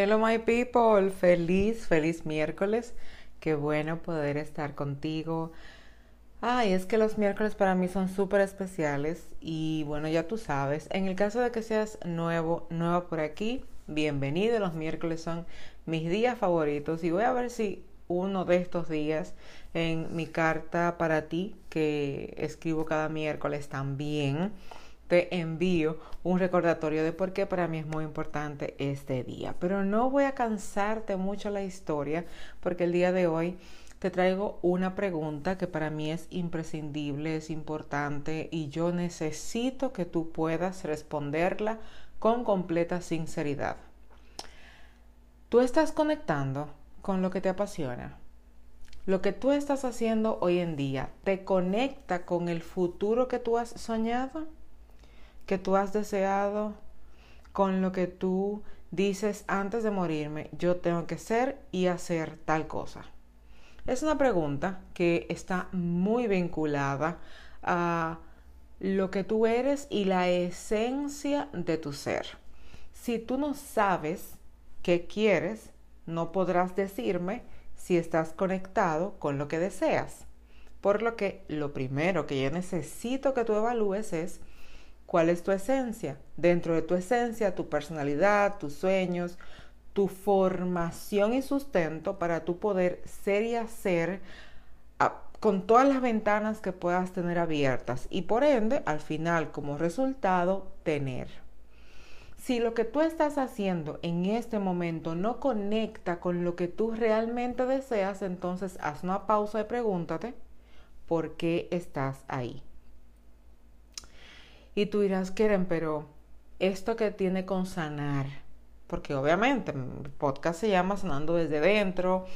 Hello my people, feliz, feliz miércoles. Qué bueno poder estar contigo. Ay, es que los miércoles para mí son súper especiales y bueno, ya tú sabes, en el caso de que seas nuevo, nueva por aquí, bienvenido. Los miércoles son mis días favoritos y voy a ver si uno de estos días en mi carta para ti que escribo cada miércoles también te envío un recordatorio de por qué para mí es muy importante este día. Pero no voy a cansarte mucho la historia porque el día de hoy te traigo una pregunta que para mí es imprescindible, es importante y yo necesito que tú puedas responderla con completa sinceridad. Tú estás conectando con lo que te apasiona. Lo que tú estás haciendo hoy en día te conecta con el futuro que tú has soñado que tú has deseado, con lo que tú dices antes de morirme, yo tengo que ser y hacer tal cosa? Es una pregunta que está muy vinculada a lo que tú eres y la esencia de tu ser. Si tú no sabes qué quieres, no podrás decirme si estás conectado con lo que deseas. Por lo que lo primero que yo necesito que tú evalúes es ¿Cuál es tu esencia? Dentro de tu esencia, tu personalidad, tus sueños, tu formación y sustento para tu poder ser y hacer con todas las ventanas que puedas tener abiertas y por ende, al final, como resultado, tener. Si lo que tú estás haciendo en este momento no conecta con lo que tú realmente deseas, entonces haz una pausa y pregúntate, ¿por qué estás ahí? Y tú dirás, Keren, pero esto que tiene con sanar, porque obviamente el podcast se llama Sanando desde dentro,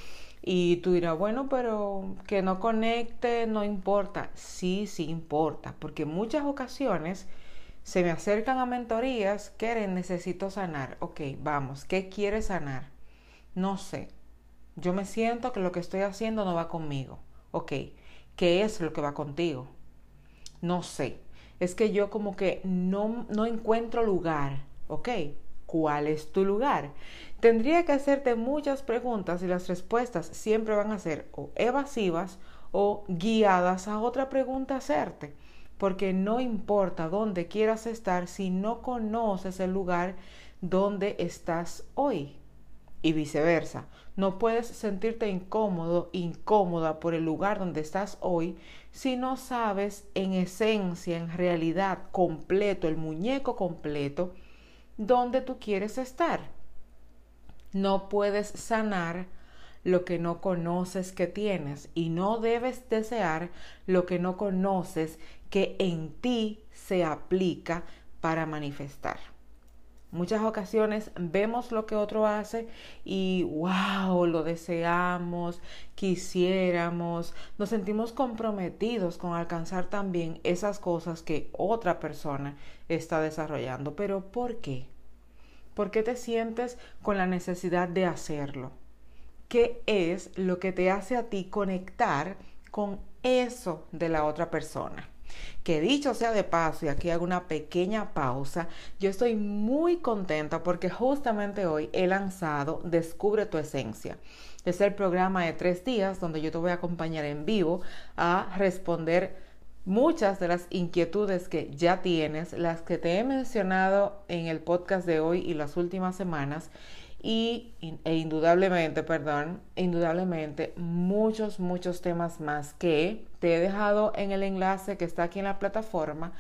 y tú dirás, bueno, pero que no conecte, no importa. Sí, sí importa, porque en muchas ocasiones se me acercan a mentorías, Keren, necesito sanar. Ok, vamos, ¿qué quieres sanar? No sé. Yo me siento que lo que estoy haciendo no va conmigo. Ok, ¿qué es lo que va contigo? No sé es que yo como que no, no encuentro lugar, ¿ok? ¿Cuál es tu lugar? Tendría que hacerte muchas preguntas y las respuestas siempre van a ser o evasivas o guiadas a otra pregunta hacerte, porque no importa dónde quieras estar si no conoces el lugar donde estás hoy y viceversa. No puedes sentirte incómodo, incómoda por el lugar donde estás hoy si no sabes en esencia, en realidad, completo, el muñeco completo, donde tú quieres estar. No puedes sanar lo que no conoces que tienes y no debes desear lo que no conoces que en ti se aplica para manifestar. Muchas ocasiones vemos lo que otro hace y wow, lo deseamos, quisiéramos, nos sentimos comprometidos con alcanzar también esas cosas que otra persona está desarrollando. Pero ¿por qué? ¿Por qué te sientes con la necesidad de hacerlo? ¿Qué es lo que te hace a ti conectar con eso de la otra persona? Que dicho sea de paso, y aquí hago una pequeña pausa, yo estoy muy contenta porque justamente hoy he lanzado Descubre tu esencia. Es el programa de tres días donde yo te voy a acompañar en vivo a responder muchas de las inquietudes que ya tienes, las que te he mencionado en el podcast de hoy y las últimas semanas y e indudablemente, perdón, indudablemente muchos, muchos temas más que te he dejado en el enlace que está aquí en la plataforma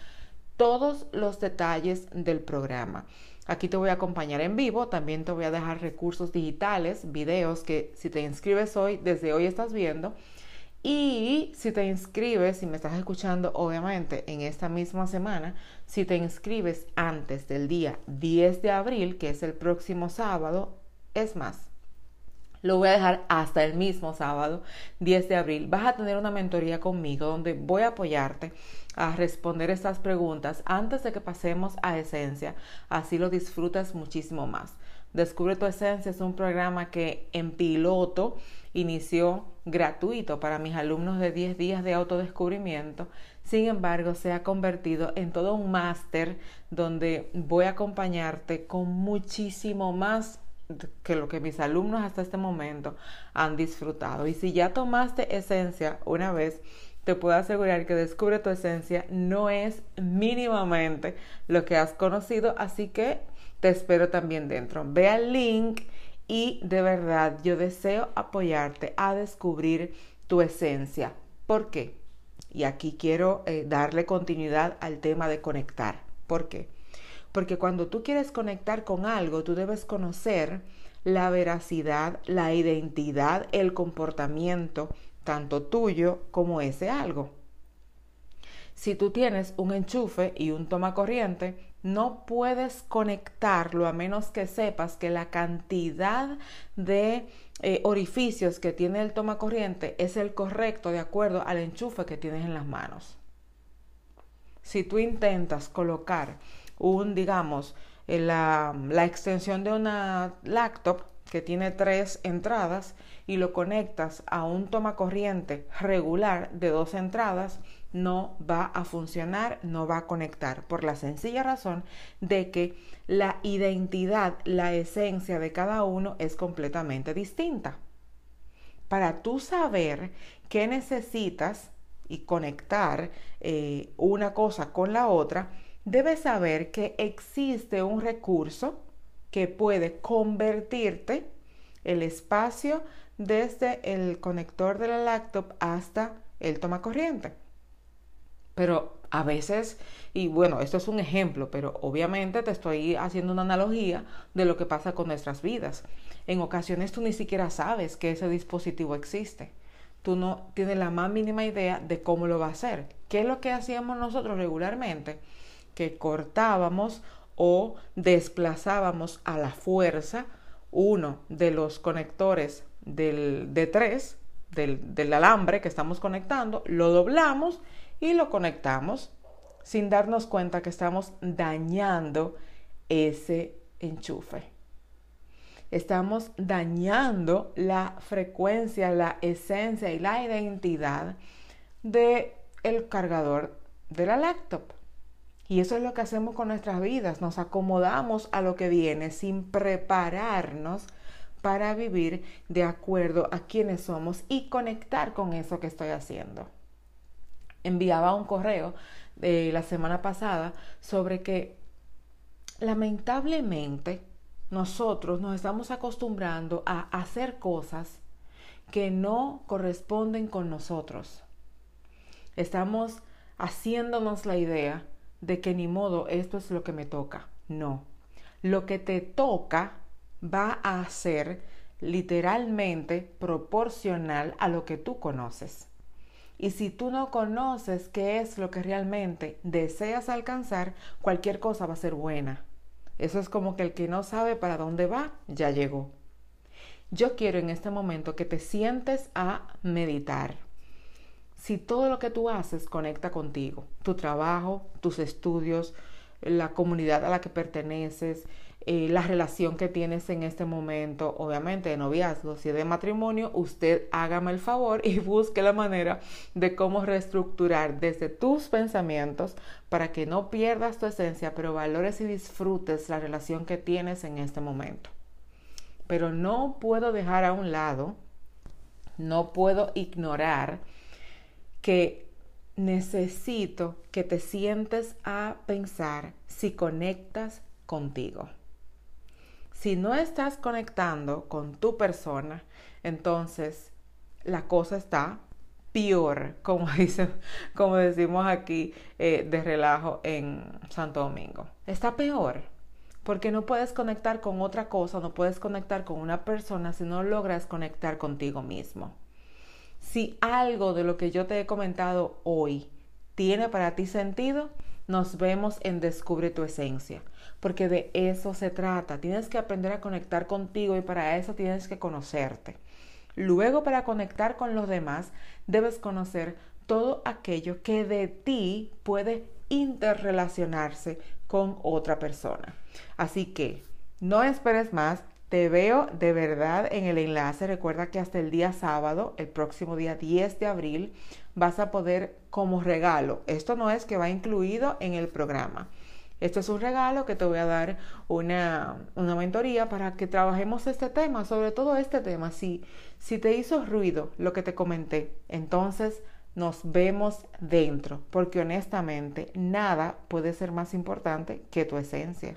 todos los detalles del programa. Aquí te voy a acompañar en vivo, también te voy a dejar recursos digitales, videos que si te inscribes hoy, desde hoy estás viendo. Y si te inscribes, si me estás escuchando, obviamente en esta misma semana, si te inscribes antes del día 10 de abril, que es el próximo sábado, es más, lo voy a dejar hasta el mismo sábado 10 de abril. Vas a tener una mentoría conmigo donde voy a apoyarte a responder estas preguntas antes de que pasemos a esencia. Así lo disfrutas muchísimo más. Descubre tu esencia es un programa que en piloto inició gratuito para mis alumnos de 10 días de autodescubrimiento. Sin embargo, se ha convertido en todo un máster donde voy a acompañarte con muchísimo más que lo que mis alumnos hasta este momento han disfrutado. Y si ya tomaste esencia una vez, te puedo asegurar que descubre tu esencia no es mínimamente lo que has conocido, así que te espero también dentro. Ve al link y de verdad yo deseo apoyarte a descubrir tu esencia. ¿Por qué? Y aquí quiero eh, darle continuidad al tema de conectar. ¿Por qué? Porque cuando tú quieres conectar con algo, tú debes conocer la veracidad, la identidad, el comportamiento, tanto tuyo como ese algo. Si tú tienes un enchufe y un toma corriente, no puedes conectarlo a menos que sepas que la cantidad de eh, orificios que tiene el toma corriente es el correcto de acuerdo al enchufe que tienes en las manos. Si tú intentas colocar un, digamos, eh, la, la extensión de una laptop que tiene tres entradas y lo conectas a un toma corriente regular de dos entradas, no va a funcionar, no va a conectar, por la sencilla razón de que la identidad, la esencia de cada uno es completamente distinta. Para tú saber qué necesitas y conectar eh, una cosa con la otra, debes saber que existe un recurso que puede convertirte el espacio desde el conector de la laptop hasta el toma corriente. Pero a veces, y bueno, esto es un ejemplo, pero obviamente te estoy haciendo una analogía de lo que pasa con nuestras vidas. En ocasiones tú ni siquiera sabes que ese dispositivo existe. Tú no tienes la más mínima idea de cómo lo va a hacer. ¿Qué es lo que hacíamos nosotros regularmente? Que cortábamos o desplazábamos a la fuerza uno de los conectores del, de tres, del, del alambre que estamos conectando, lo doblamos y lo conectamos sin darnos cuenta que estamos dañando ese enchufe. Estamos dañando la frecuencia, la esencia y la identidad de el cargador de la laptop. Y eso es lo que hacemos con nuestras vidas. Nos acomodamos a lo que viene sin prepararnos para vivir de acuerdo a quienes somos y conectar con eso que estoy haciendo enviaba un correo de la semana pasada sobre que lamentablemente nosotros nos estamos acostumbrando a hacer cosas que no corresponden con nosotros. Estamos haciéndonos la idea de que ni modo esto es lo que me toca. No. Lo que te toca va a ser literalmente proporcional a lo que tú conoces. Y si tú no conoces qué es lo que realmente deseas alcanzar, cualquier cosa va a ser buena. Eso es como que el que no sabe para dónde va, ya llegó. Yo quiero en este momento que te sientes a meditar. Si todo lo que tú haces conecta contigo, tu trabajo, tus estudios, la comunidad a la que perteneces, eh, la relación que tienes en este momento, obviamente de noviazgo, si de matrimonio, usted hágame el favor y busque la manera de cómo reestructurar desde tus pensamientos para que no pierdas tu esencia, pero valores y disfrutes la relación que tienes en este momento. Pero no puedo dejar a un lado, no puedo ignorar que necesito que te sientes a pensar si conectas contigo. Si no estás conectando con tu persona, entonces la cosa está peor, como, como decimos aquí eh, de relajo en Santo Domingo. Está peor, porque no puedes conectar con otra cosa, no puedes conectar con una persona si no logras conectar contigo mismo. Si algo de lo que yo te he comentado hoy tiene para ti sentido, Nos vemos en Descubre tu Esencia, porque de eso se trata. Tienes que aprender a conectar contigo y para eso tienes que conocerte. Luego, para conectar con los demás, debes conocer todo aquello que de ti puede interrelacionarse con otra persona. Así que no esperes más, te veo de verdad en el enlace. Recuerda que hasta el día sábado, el próximo día 10 de abril, vas a poder como regalo. Esto no es que va incluido en el programa. Esto es un regalo que te voy a dar una, una mentoría para que trabajemos este tema, sobre todo este tema. Si, si te hizo ruido lo que te comenté, entonces nos vemos dentro, porque honestamente nada puede ser más importante que tu esencia.